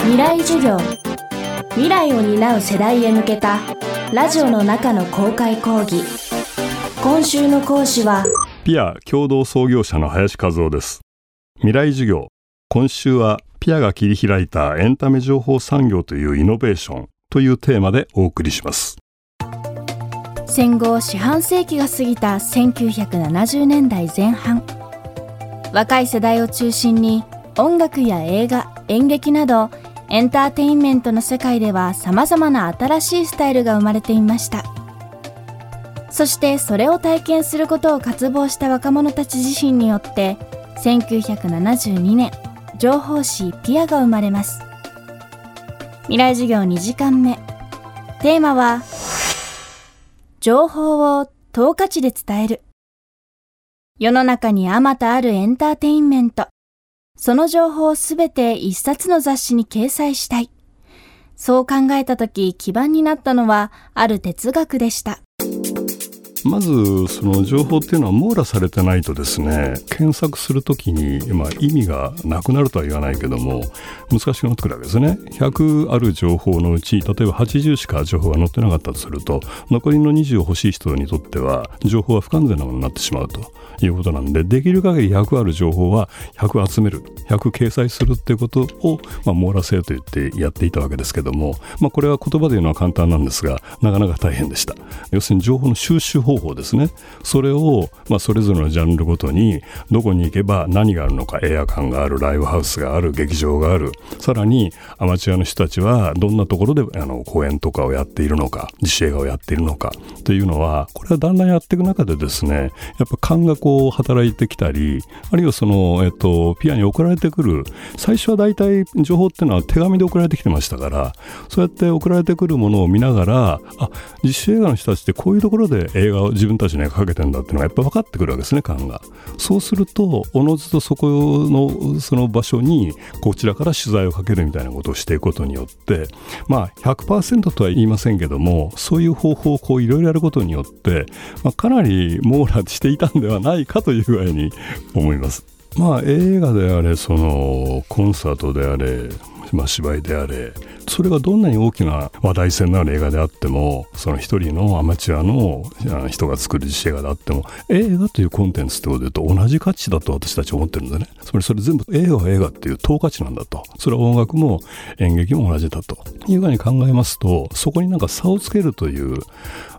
未来授業。未来を担う世代へ向けたラジオの中の公開講義。今週の講師はピア共同創業者の林和夫です。未来授業。今週はピアが切り開いたエンタメ情報産業というイノベーション。というテーマでお送りします。戦後四半世紀が過ぎた1970年代前半。若い世代を中心に音楽や映画演劇などエンターテインメントの世界では様々な新しいスタイルが生まれていました。そしてそれを体験することを渇望した若者たち自身によって1972年情報誌ピアが生まれます。未来授業2時間目。テーマは情報を等価値で伝える。世の中にあまたあるエンターテインメント。その情報をすべて一冊の雑誌に掲載したい。そう考えたとき基盤になったのはある哲学でした。まずその情報っていうのは網羅されてないとですね検索するときに、まあ、意味がなくなるとは言わないけども難しくなってくるわけですね。100ある情報のうち例えば80しか情報が載ってなかったとすると残りの20欲しい人にとっては情報は不完全なものになってしまうと。いうことなんでできる限り100ある情報は100集める100掲載するっていうことを、まあ、網羅性と言ってやっていたわけですけども、まあ、これは言葉で言うのは簡単なんですがなかなか大変でした。要するに情報の収集方法ですね。それを、まあ、それぞれのジャンルごとにどこに行けば何があるのかエア館があるライブハウスがある劇場があるさらにアマチュアの人たちはどんなところであの公演とかをやっているのか自主映画をやっているのかというのはこれはだんだんやっていく中でですねやっぱ感覚を働いてきたりあるいはその、えっと、ピアに送られてくる最初は大体情報っていうのは手紙で送られてきてましたからそうやって送られてくるものを見ながらあ実写映画の人たちってこういうところで映画を自分たちにかけてんだっていうのがやっぱ分かってくるわけですね感がそうするとおのずとそこのその場所にこちらから取材をかけるみたいなことをしていくことによってまあ100%とは言いませんけどもそういう方法をこういろいろやることによって、まあ、かなり網羅していたんではないかという具合に思います。まあ映画であれそのコンサートであれまあ、芝居であれそれがどんなに大きな話題性のある映画であってもその一人のアマチュアの人が作る実写映画であっても映画というコンテンツってことで言うと同じ価値だと私たち思ってるんでね。つまりそれ全部映画は映画っていう等価値なんだと。それは音楽も演劇も同じだと。いうふうに考えますとそこになんか差をつけるという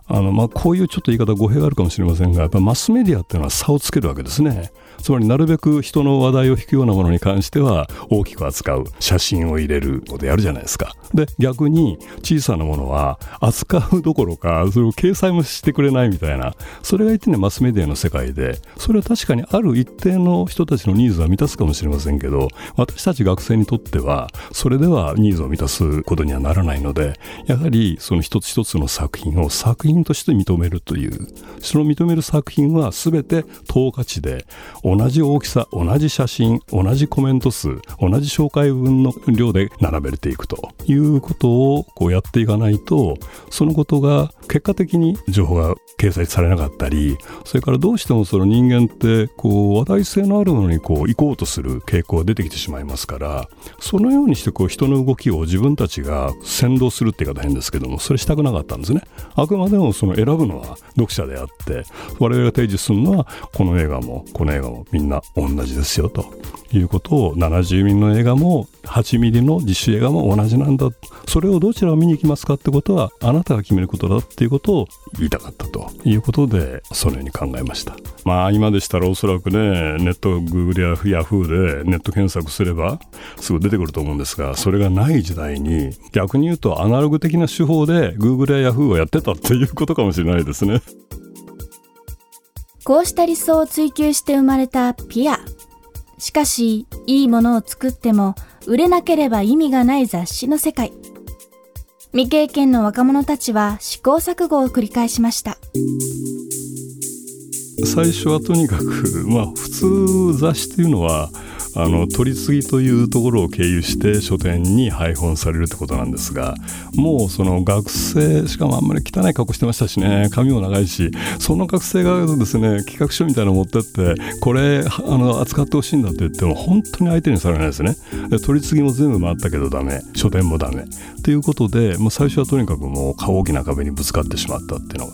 あのまあこういうちょっと言い方語弊があるかもしれませんがやっぱマスメディアっていうのは差をつけるわけですね。つまりなるべく人の話題を引くようなものに関しては大きく扱う。写真を入れることやるじゃないですか。で逆に小さなものは扱うどころかそれを掲載もしてくれないみたいなそれが言ってねマスメディアの世界で。それは確かにある一定の人たちのニーズは満たすかもしれませんけど私たち学生にとってはそれではニーズを満たすことにはならないのでやはりその一つ一つの作品を作品として認めるというその認める作品は全て等価値で同じ大きさ同じ写真同じコメント数同じ紹介文の量で並べていくということをこうやっていかないとそのことが結果的に情報が掲載されなかったりそれからどうしてもその人間ってこう話題性のあるものにこう行こうとする傾向が出てきてしまいますからそのようにしてこう人の動きを自分たちが先導するって言い方変ですけどもそれしたくなかったんですね。あくまでもその選ぶのは読者であって我々が提示するのはこの映画もこの映画もみんな同じですよということを70ミリの映画も8ミリの実習映画も同じなんだ。それをどちらを見に行きますかってことはあなたが決めることだっていうことを言いたかったということでそのように考えました。まあ今でしたらおそらくねネットグーグルやヤフーでネット検索すればすぐ出てくると思うんですがそれがない時代に逆に言うとアナログ的な手法でグーグルやヤフーをやってたっていうことかもしれないですね。こうした理想を追求して生まれたピア。しかしいいものを作っても売れなければ意味がない雑誌の世界。未経験の若者たちは試行錯誤を繰り返しました。最初はとにかくまあ普通雑誌というのはあの取り次ぎというところを経由して書店に配本されるってことなんですがもうその学生しかもあんまり汚い格好してましたしね。髪も長いしその学生がですね企画書みたいなの持ってってこれあの扱ってほしいんだって言っても本当に相手にされないですね。で取り次ぎも全部回ったけどダメ。書店もダメ。ということで、まあ、最初はとにかくもう大きな壁にぶつかってしまったっていうのが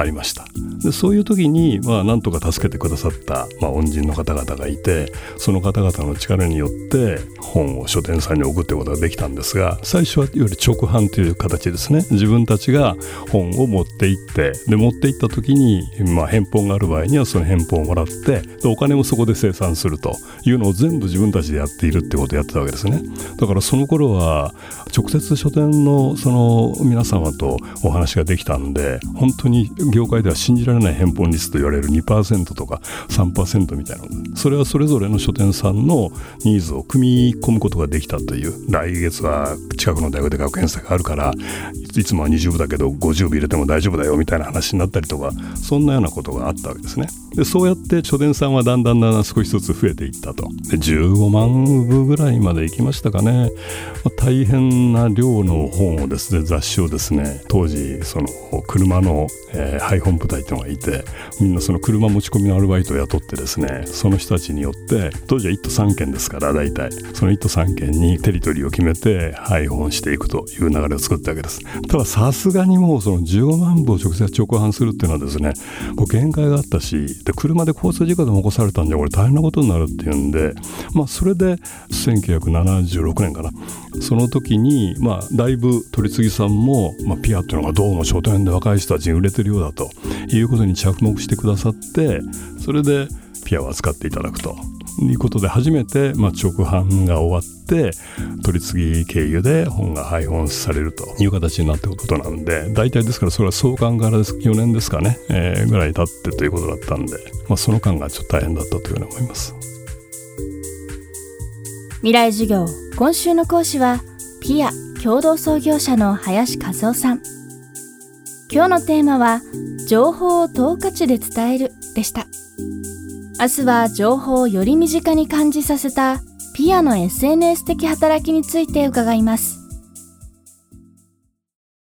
ありました。でそういう時に、まあ、なんとか助けてくださった、まあ、恩人の方々がいてその方々の力によって本を書店さんに送ってことができたんですが最初はいわゆる直販という形ですね。自分たちが本を持って行ってで持って行った時に、まあ、返本がある場合にはその返本をもらってでお金もそこで生産するというのを全部自分たちでやっているってことをやってたわけですね。だからその頃は直接書店のその皆様とお話ができたんで本当に業界では信じられない返本率と言われる2%とか3%みたいなそれはそれぞれの書店さんのニーズを組み込むことができたという来月は近くの大学で学園祭があるからいつもは20部だけど50部入れても大丈夫だよみたいな話になったりとかそんなようなことがあったわけですね。でそうやって書店さんはだんだんだんだん少しずつ増えていったと。で15万部ぐらいまで行きましたかね、まあ、大変な量の本をですね雑誌をですね当時その車の、え、配本部隊っていうのがいてみんなその車持ち込みのアルバイトを雇ってですねその人たちによって当時は1都3県ですから大体。その1都3県にテリトリーを決めて配本していくという流れを作ったわけです。たださすがにもうその15万部を直接直販するっていうのはですねこう限界があったしで車で交通事故でも起こされたんじゃこれ大変なことになるっていうんで、まあ、それで1976年かな。その時に、まあ、だいぶ取次さんも、まあ、ピアっていうのがどうも書店で若い人たちに売れてるようだということに着目してくださってそれでピアを扱っていただくと。いうことで初めて、まあ、直販が終わって取り次ぎ経由で本が配本されると。いう形になったことなんで大体ですからそれは創刊からです4年ですかね、えー、ぐらい経ってということだったんで、まあ、その間がちょっと大変だったというふうに思います。未来授業今週の講師はピア共同創業者の林和夫さん。今日のテーマは情報を等価値で伝えるでした。明日は情報をより身近に感じさせたピアの SNS 的働きについて伺います。